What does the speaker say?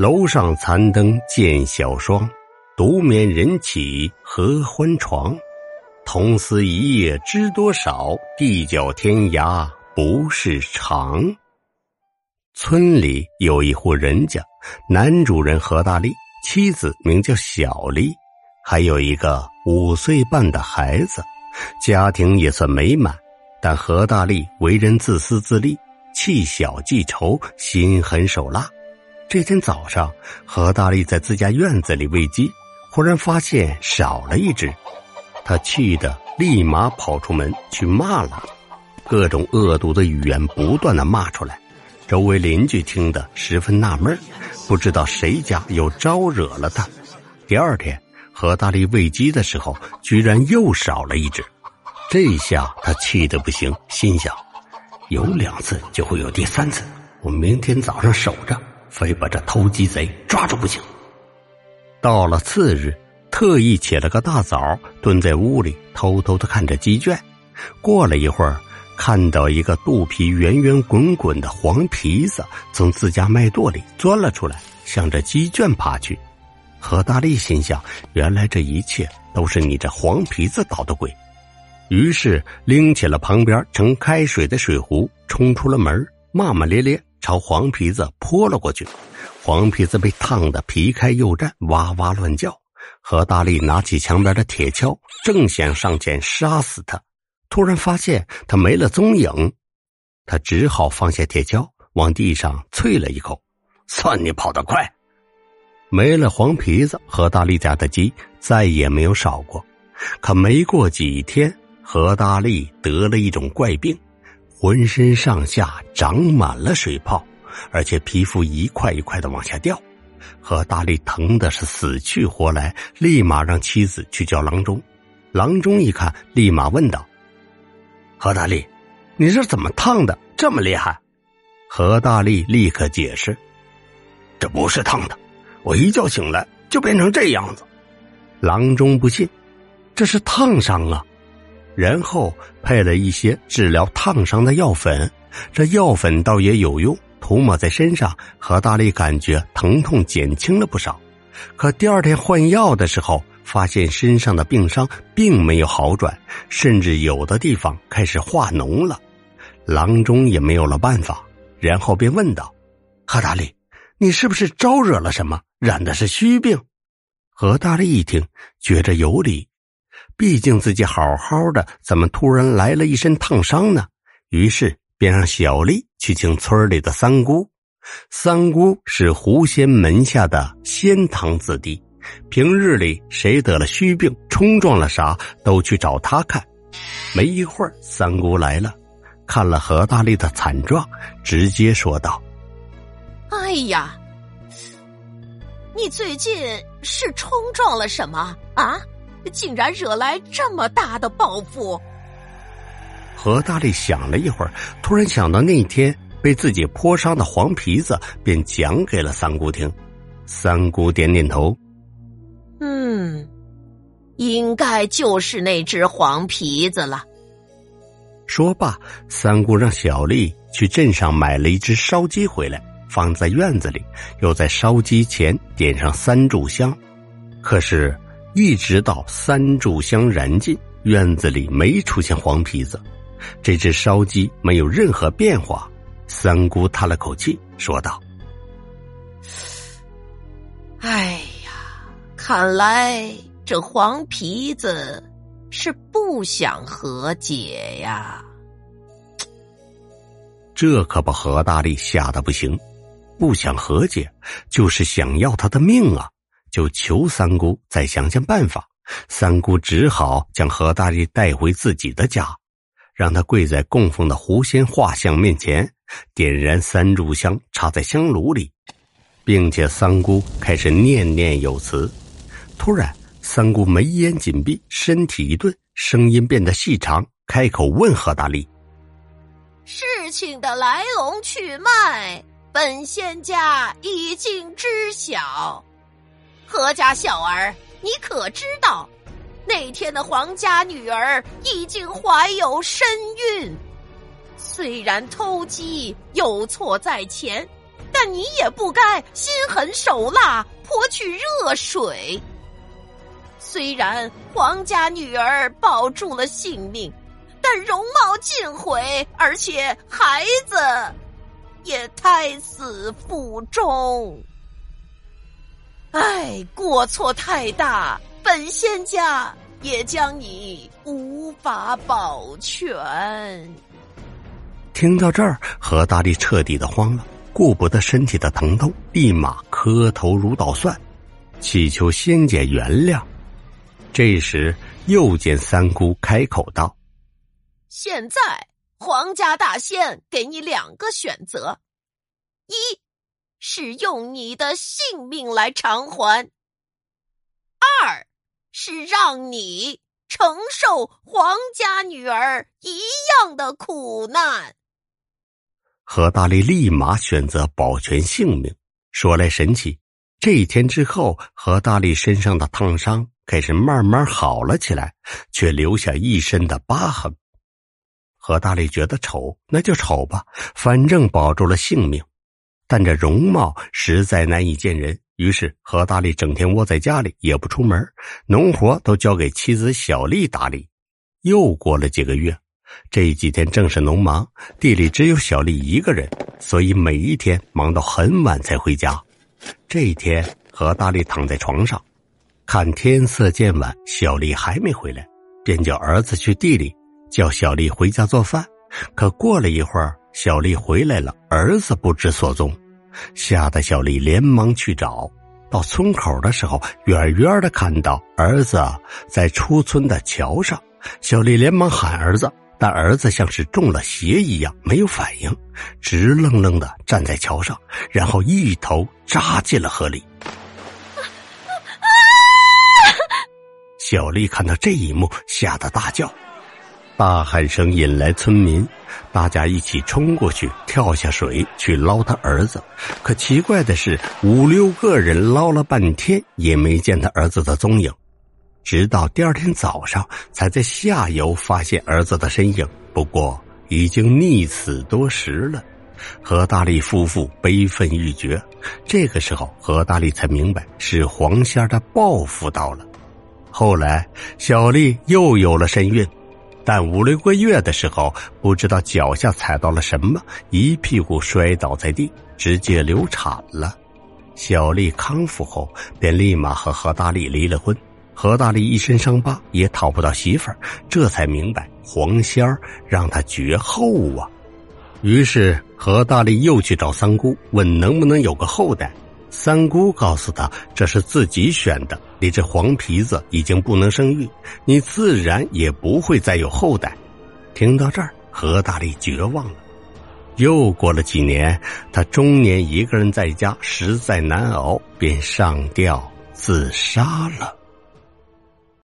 楼上残灯见晓霜，独眠人起合欢床。同思一夜知多少，地角天涯不是长。村里有一户人家，男主人何大力，妻子名叫小丽，还有一个五岁半的孩子，家庭也算美满。但何大力为人自私自利，气小记仇，心狠手辣。这天早上，何大力在自家院子里喂鸡，忽然发现少了一只，他气得立马跑出门去骂了，各种恶毒的语言不断的骂出来。周围邻居听得十分纳闷，不知道谁家又招惹了他。第二天，何大力喂鸡的时候，居然又少了一只。这下他气得不行，心想：有两次就会有第三次。我明天早上守着，非把这偷鸡贼抓住不行。到了次日，特意起了个大早，蹲在屋里偷偷的看着鸡圈。过了一会儿，看到一个肚皮圆圆滚滚的黄皮子从自家麦垛里钻了出来，向着鸡圈爬去。何大力心想：原来这一切都是你这黄皮子捣的鬼。于是拎起了旁边盛开水的水壶，冲出了门，骂骂咧咧朝黄皮子泼了过去。黄皮子被烫得皮开肉绽，哇哇乱叫。何大力拿起墙边的铁锹，正想上前杀死他，突然发现他没了踪影，他只好放下铁锹，往地上啐了一口：“算你跑得快。”没了黄皮子，何大力家的鸡再也没有少过。可没过几天。何大力得了一种怪病，浑身上下长满了水泡，而且皮肤一块一块的往下掉。何大力疼的是死去活来，立马让妻子去叫郎中。郎中一看，立马问道：“何大力，你是怎么烫的这么厉害？”何大力立刻解释：“这不是烫的，我一觉醒来就变成这样子。”郎中不信：“这是烫伤啊！”然后配了一些治疗烫伤的药粉，这药粉倒也有用，涂抹在身上，何大力感觉疼痛减轻了不少。可第二天换药的时候，发现身上的病伤并没有好转，甚至有的地方开始化脓了。郎中也没有了办法，然后便问道：“何大力，你是不是招惹了什么，染的是虚病？”何大力一听，觉着有理。毕竟自己好好的，怎么突然来了一身烫伤呢？于是便让小丽去请村里的三姑。三姑是狐仙门下的仙堂子弟，平日里谁得了虚病、冲撞了啥，都去找他看。没一会儿，三姑来了，看了何大力的惨状，直接说道：“哎呀，你最近是冲撞了什么啊？”竟然惹来这么大的报复！何大力想了一会儿，突然想到那天被自己泼伤的黄皮子，便讲给了三姑听。三姑点点头：“嗯，应该就是那只黄皮子了。”说罢，三姑让小丽去镇上买了一只烧鸡回来，放在院子里，又在烧鸡前点上三炷香。可是。一直到三炷香燃尽，院子里没出现黄皮子，这只烧鸡没有任何变化。三姑叹了口气，说道：“哎呀，看来这黄皮子是不想和解呀。”这可把何大力吓得不行，不想和解，就是想要他的命啊！就求三姑再想想办法，三姑只好将何大力带回自己的家，让他跪在供奉的狐仙画像面前，点燃三炷香，插在香炉里，并且三姑开始念念有词。突然，三姑眉眼紧闭，身体一顿，声音变得细长，开口问何大力：“事情的来龙去脉，本仙家已经知晓。”何家小儿，你可知道，那天的皇家女儿已经怀有身孕？虽然偷鸡有错在前，但你也不该心狠手辣，泼去热水。虽然皇家女儿保住了性命，但容貌尽毁，而且孩子也胎死腹中。唉，过错太大，本仙家也将你无法保全。听到这儿，何大力彻底的慌了，顾不得身体的疼痛，立马磕头如捣蒜，祈求仙姐原谅。这时，又见三姑开口道：“现在，皇家大仙给你两个选择，一。”是用你的性命来偿还，二是让你承受皇家女儿一样的苦难。何大力立马选择保全性命。说来神奇，这一天之后，何大力身上的烫伤开始慢慢好了起来，却留下一身的疤痕。何大力觉得丑，那就丑吧，反正保住了性命。但这容貌实在难以见人，于是何大力整天窝在家里，也不出门，农活都交给妻子小丽打理。又过了几个月，这几天正是农忙，地里只有小丽一个人，所以每一天忙到很晚才回家。这一天，何大力躺在床上，看天色渐晚，小丽还没回来，便叫儿子去地里叫小丽回家做饭。可过了一会儿，小丽回来了，儿子不知所踪，吓得小丽连忙去找。到村口的时候，远远的看到儿子在出村的桥上，小丽连忙喊儿子，但儿子像是中了邪一样没有反应，直愣愣的站在桥上，然后一头扎进了河里。小丽看到这一幕，吓得大叫。大喊声引来村民，大家一起冲过去，跳下水去捞他儿子。可奇怪的是，五六个人捞了半天也没见他儿子的踪影。直到第二天早上，才在下游发现儿子的身影，不过已经溺死多时了。何大力夫妇悲愤欲绝。这个时候，何大力才明白是黄仙的报复到了。后来，小丽又有了身孕。但五六个月的时候，不知道脚下踩到了什么，一屁股摔倒在地，直接流产了。小丽康复后，便立马和何大力离了婚。何大力一身伤疤，也讨不到媳妇儿，这才明白黄仙儿让他绝后啊。于是何大力又去找三姑，问能不能有个后代。三姑告诉他：“这是自己选的，你这黄皮子已经不能生育，你自然也不会再有后代。”听到这儿，何大力绝望了。又过了几年，他中年一个人在家，实在难熬，便上吊自杀了。